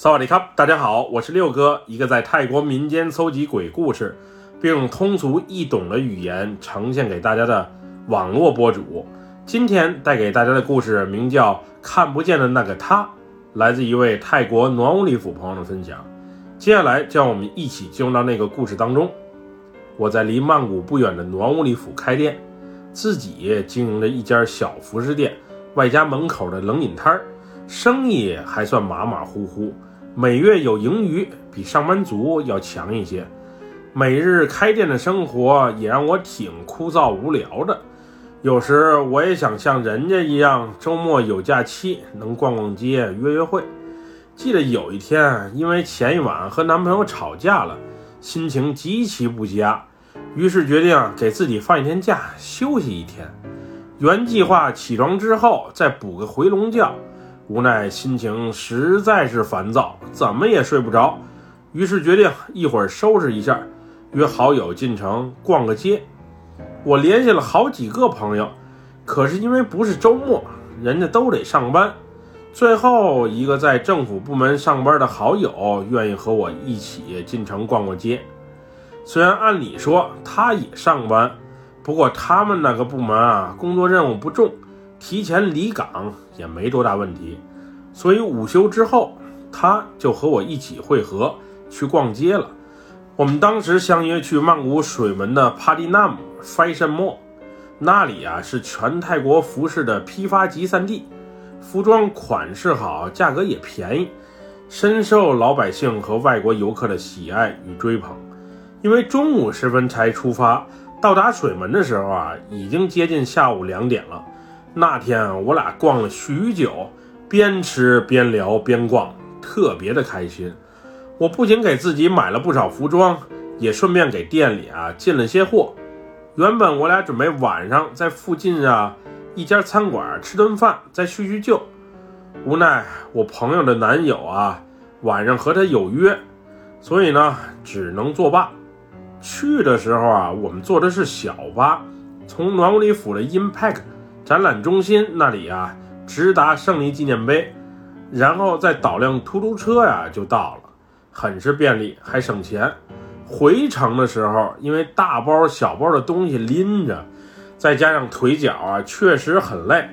萨瓦迪卡，大家好，我是六哥，一个在泰国民间搜集鬼故事，并用通俗易懂的语言呈现给大家的网络博主。今天带给大家的故事名叫《看不见的那个他》，来自一位泰国暖屋里府朋友的分享。接下来，就让我们一起进入到那个故事当中。我在离曼谷不远的暖屋里府开店，自己经营着一家小服饰店，外加门口的冷饮摊儿，生意还算马马虎虎。每月有盈余，比上班族要强一些。每日开店的生活也让我挺枯燥无聊的。有时我也想像人家一样，周末有假期能逛逛街、约约会。记得有一天，因为前一晚和男朋友吵架了，心情极其不佳，于是决定给自己放一天假，休息一天。原计划起床之后再补个回笼觉。无奈心情实在是烦躁，怎么也睡不着，于是决定一会儿收拾一下，约好友进城逛个街。我联系了好几个朋友，可是因为不是周末，人家都得上班。最后一个在政府部门上班的好友愿意和我一起进城逛逛街。虽然按理说他也上班，不过他们那个部门啊，工作任务不重。提前离岗也没多大问题，所以午休之后，他就和我一起会合去逛街了。我们当时相约去曼谷水门的帕蒂纳姆 Fashion Mall，那里啊是全泰国服饰的批发集散地，服装款式好，价格也便宜，深受老百姓和外国游客的喜爱与追捧。因为中午时分才出发，到达水门的时候啊，已经接近下午两点了。那天我俩逛了许久，边吃边聊边逛，特别的开心。我不仅给自己买了不少服装，也顺便给店里啊进了些货。原本我俩准备晚上在附近啊一家餐馆吃顿饭，再叙叙旧。无奈我朋友的男友啊晚上和他有约，所以呢只能作罢。去的时候啊，我们坐的是小巴，从暖屋里府的 Impact。展览中心那里啊，直达胜利纪念碑，然后再倒辆出租车呀，就到了，很是便利，还省钱。回程的时候，因为大包小包的东西拎着，再加上腿脚啊，确实很累。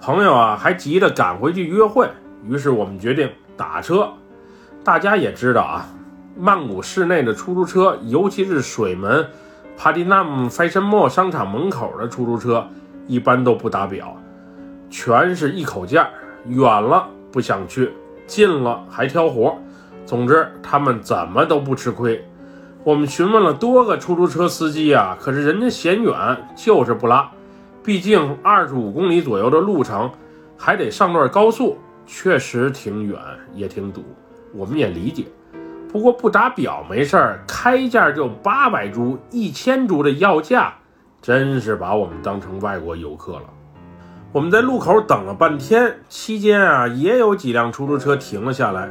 朋友啊，还急着赶回去约会，于是我们决定打车。大家也知道啊，曼谷市内的出租车，尤其是水门帕蒂纳姆 Fashion Mall 商场门口的出租车。一般都不打表，全是一口价，远了不想去，近了还挑活。总之，他们怎么都不吃亏。我们询问了多个出租车司机啊，可是人家嫌远，就是不拉。毕竟二十五公里左右的路程，还得上段高速，确实挺远，也挺堵。我们也理解，不过不打表没事儿，开价就八百铢、一千铢的要价。真是把我们当成外国游客了。我们在路口等了半天，期间啊也有几辆出租车停了下来。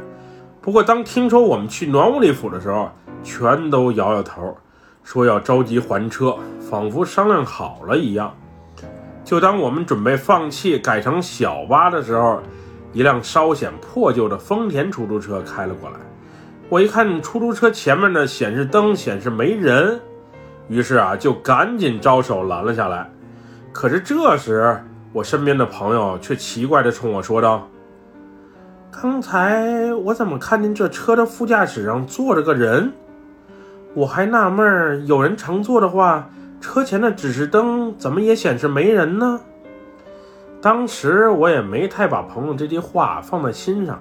不过当听说我们去暖屋里府的时候，全都摇摇头，说要着急还车，仿佛商量好了一样。就当我们准备放弃改成小巴的时候，一辆稍显破旧的丰田出租车开了过来。我一看出租车前面的显示灯显示没人。于是啊，就赶紧招手拦了下来。可是这时，我身边的朋友却奇怪地冲我说道：“刚才我怎么看见这车的副驾驶上坐着个人？我还纳闷，有人乘坐的话，车前的指示灯怎么也显示没人呢？”当时我也没太把朋友这句话放在心上，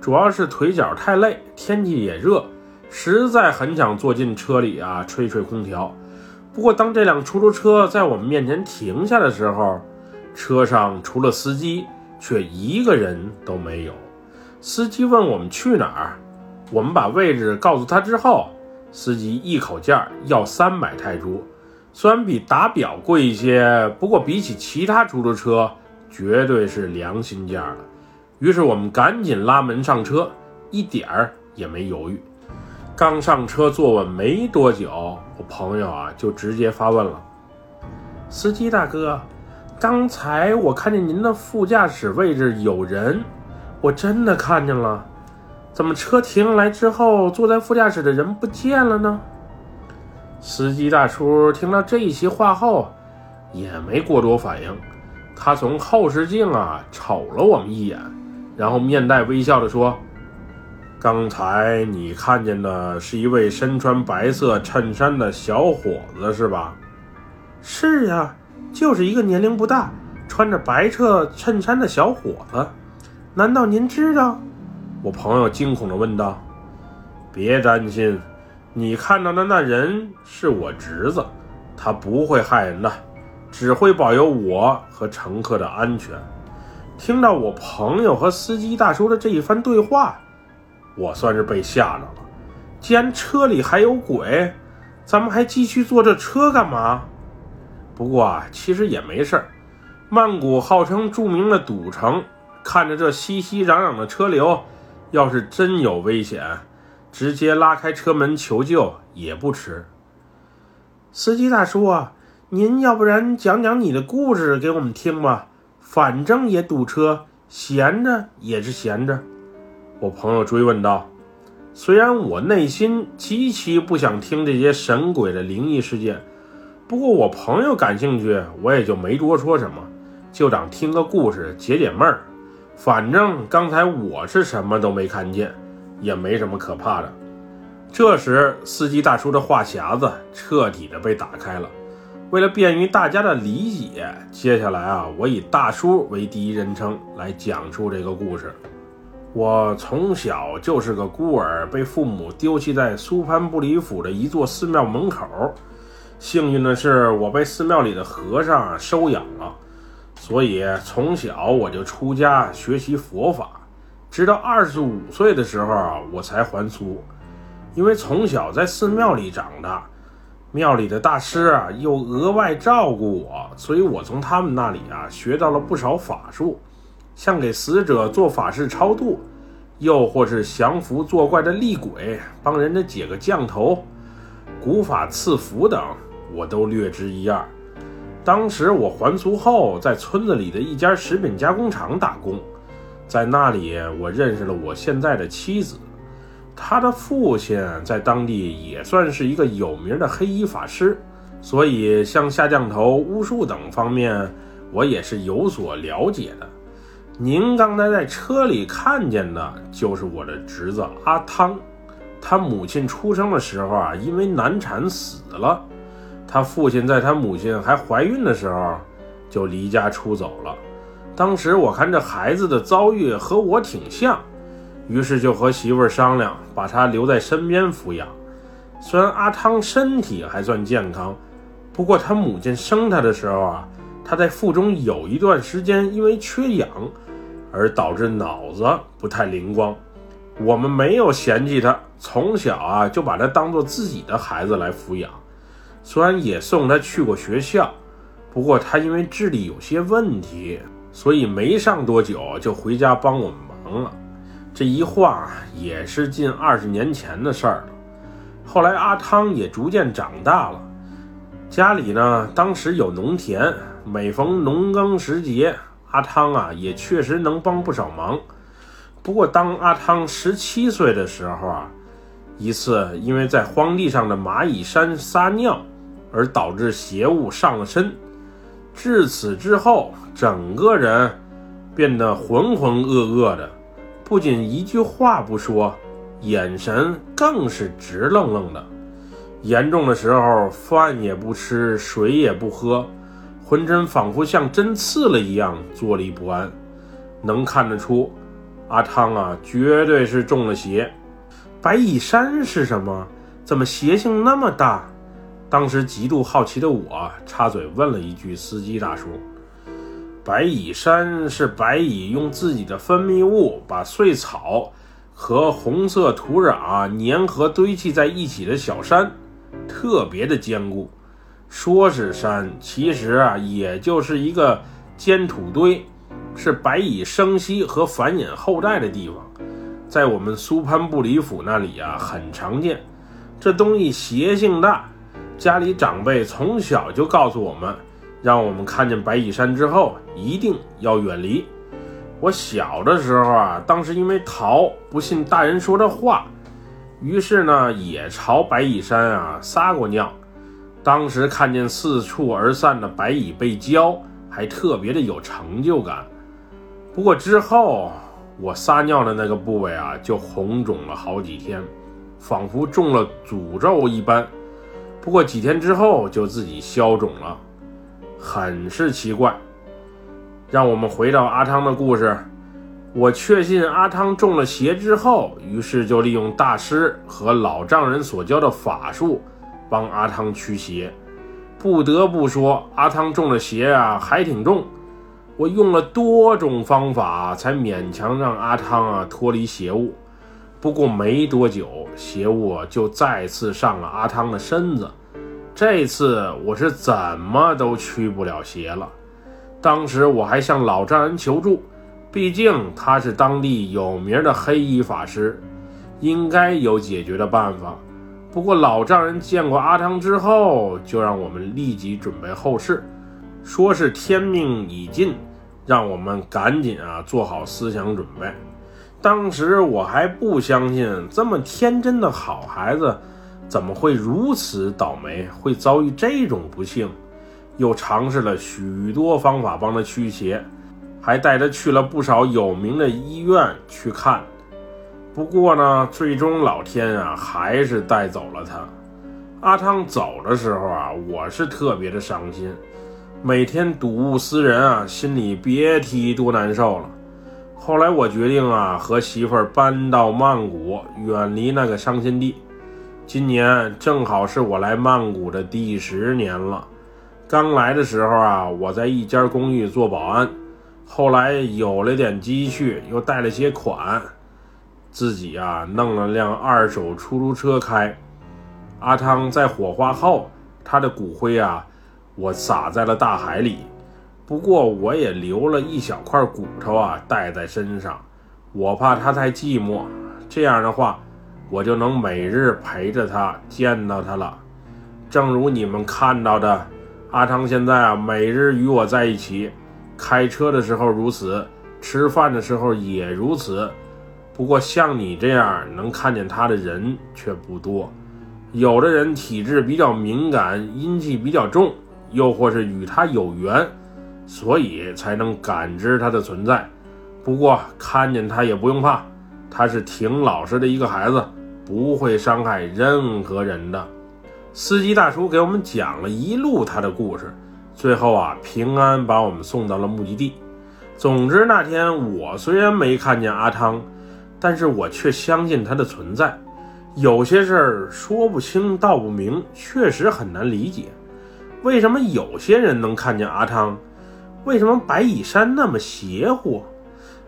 主要是腿脚太累，天气也热。实在很想坐进车里啊，吹吹空调。不过，当这辆出租车在我们面前停下的时候，车上除了司机，却一个人都没有。司机问我们去哪儿，我们把位置告诉他之后，司机一口价要三百泰铢，虽然比打表贵一些，不过比起其他出租车，绝对是良心价了。于是我们赶紧拉门上车，一点儿也没犹豫。刚上车坐稳没多久，我朋友啊就直接发问了：“司机大哥，刚才我看见您的副驾驶位置有人，我真的看见了。怎么车停下来之后，坐在副驾驶的人不见了呢？司机大叔听到这些话后，也没过多反应。他从后视镜啊瞅了我们一眼，然后面带微笑地说：“刚才你看见的是一位身穿白色衬衫的小伙子，是吧？”“是呀，就是一个年龄不大、穿着白衬衬衫的小伙子。难道您知道？”我朋友惊恐地问道。“别担心。”你看到的那人是我侄子，他不会害人的，只会保佑我和乘客的安全。听到我朋友和司机大叔的这一番对话，我算是被吓着了。既然车里还有鬼，咱们还继续坐这车干嘛？不过啊，其实也没事儿。曼谷号称著名的赌城，看着这熙熙攘攘的车流，要是真有危险。直接拉开车门求救也不迟。司机大叔啊，您要不然讲讲你的故事给我们听吧，反正也堵车，闲着也是闲着。我朋友追问道。虽然我内心极其不想听这些神鬼的灵异事件，不过我朋友感兴趣，我也就没多说什么，就当听个故事解解闷儿。反正刚才我是什么都没看见。也没什么可怕的。这时，司机大叔的话匣子彻底的被打开了。为了便于大家的理解，接下来啊，我以大叔为第一人称来讲述这个故事。我从小就是个孤儿，被父母丢弃在苏潘布里府的一座寺庙门口。幸运的是，我被寺庙里的和尚收养了，所以从小我就出家学习佛法。直到二十五岁的时候啊，我才还俗。因为从小在寺庙里长大，庙里的大师啊又额外照顾我，所以我从他们那里啊学到了不少法术，像给死者做法事超度，又或是降服作怪的厉鬼，帮人家解个降头，古法赐福等，我都略知一二。当时我还俗后，在村子里的一家食品加工厂打工。在那里，我认识了我现在的妻子。他的父亲在当地也算是一个有名的黑衣法师，所以像下降头、巫术等方面，我也是有所了解的。您刚才在车里看见的，就是我的侄子阿汤。他母亲出生的时候啊，因为难产死了。他父亲在他母亲还怀孕的时候，就离家出走了。当时我看这孩子的遭遇和我挺像，于是就和媳妇儿商量，把他留在身边抚养。虽然阿汤身体还算健康，不过他母亲生他的时候啊，他在腹中有一段时间因为缺氧，而导致脑子不太灵光。我们没有嫌弃他，从小啊就把他当做自己的孩子来抚养。虽然也送他去过学校，不过他因为智力有些问题。所以没上多久就回家帮我们忙了，这一晃也是近二十年前的事儿了。后来阿汤也逐渐长大了，家里呢当时有农田，每逢农耕时节，阿汤啊也确实能帮不少忙。不过当阿汤十七岁的时候啊，一次因为在荒地上的蚂蚁山撒尿，而导致邪物上了身。至此之后，整个人变得浑浑噩噩的，不仅一句话不说，眼神更是直愣愣的。严重的时候，饭也不吃，水也不喝，浑身仿佛像针刺了一样，坐立不安。能看得出，阿汤啊，绝对是中了邪。白蚁山是什么？怎么邪性那么大？当时极度好奇的我插嘴问了一句：“司机大叔，白蚁山是白蚁用自己的分泌物把碎草和红色土壤粘合堆砌在一起的小山，特别的坚固。说是山，其实啊，也就是一个尖土堆，是白蚁生息和繁衍后代的地方。在我们苏潘布里府那里啊，很常见。这东西邪性大。”家里长辈从小就告诉我们，让我们看见白蚁山之后一定要远离。我小的时候啊，当时因为淘不信大人说的话，于是呢也朝白蚁山啊撒过尿。当时看见四处而散的白蚁被浇，还特别的有成就感。不过之后我撒尿的那个部位啊，就红肿了好几天，仿佛中了诅咒一般。不过几天之后就自己消肿了，很是奇怪。让我们回到阿汤的故事。我确信阿汤中了邪之后，于是就利用大师和老丈人所教的法术，帮阿汤驱邪。不得不说，阿汤中了邪啊，还挺重。我用了多种方法，才勉强让阿汤啊脱离邪物。不过没多久，邪物就再次上了阿汤的身子。这次我是怎么都驱不了邪了。当时我还向老丈人求助，毕竟他是当地有名的黑衣法师，应该有解决的办法。不过老丈人见过阿汤之后，就让我们立即准备后事，说是天命已尽，让我们赶紧啊做好思想准备。当时我还不相信，这么天真的好孩子，怎么会如此倒霉，会遭遇这种不幸？又尝试了许多方法帮他驱邪，还带他去了不少有名的医院去看。不过呢，最终老天啊还是带走了他。阿汤走的时候啊，我是特别的伤心，每天睹物思人啊，心里别提多难受了。后来我决定啊，和媳妇儿搬到曼谷，远离那个伤心地。今年正好是我来曼谷的第十年了。刚来的时候啊，我在一家公寓做保安，后来有了点积蓄，又贷了些款，自己啊弄了辆二手出租车开。阿汤在火化后，他的骨灰啊，我撒在了大海里。不过我也留了一小块骨头啊，带在身上，我怕他太寂寞，这样的话，我就能每日陪着他，见到他了。正如你们看到的。阿汤现在啊，每日与我在一起，开车的时候如此，吃饭的时候也如此。不过像你这样能看见他的人却不多。有的人体质比较敏感，阴气比较重，又或是与他有缘，所以才能感知他的存在。不过看见他也不用怕，他是挺老实的一个孩子，不会伤害任何人的。司机大叔给我们讲了一路他的故事，最后啊平安把我们送到了目的地。总之那天我虽然没看见阿汤，但是我却相信他的存在。有些事儿说不清道不明，确实很难理解。为什么有些人能看见阿汤？为什么白蚁山那么邪乎？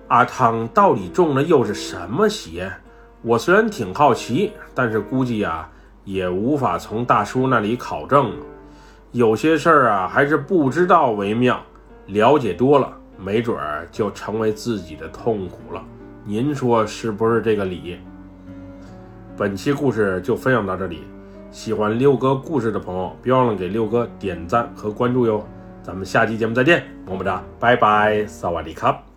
阿汤到底中了又是什么邪？我虽然挺好奇，但是估计啊。也无法从大叔那里考证了，有些事儿啊，还是不知道为妙。了解多了，没准儿就成为自己的痛苦了。您说是不是这个理？本期故事就分享到这里，喜欢六哥故事的朋友，别忘了给六哥点赞和关注哟。咱们下期节目再见，么么哒，拜拜，萨瓦迪卡。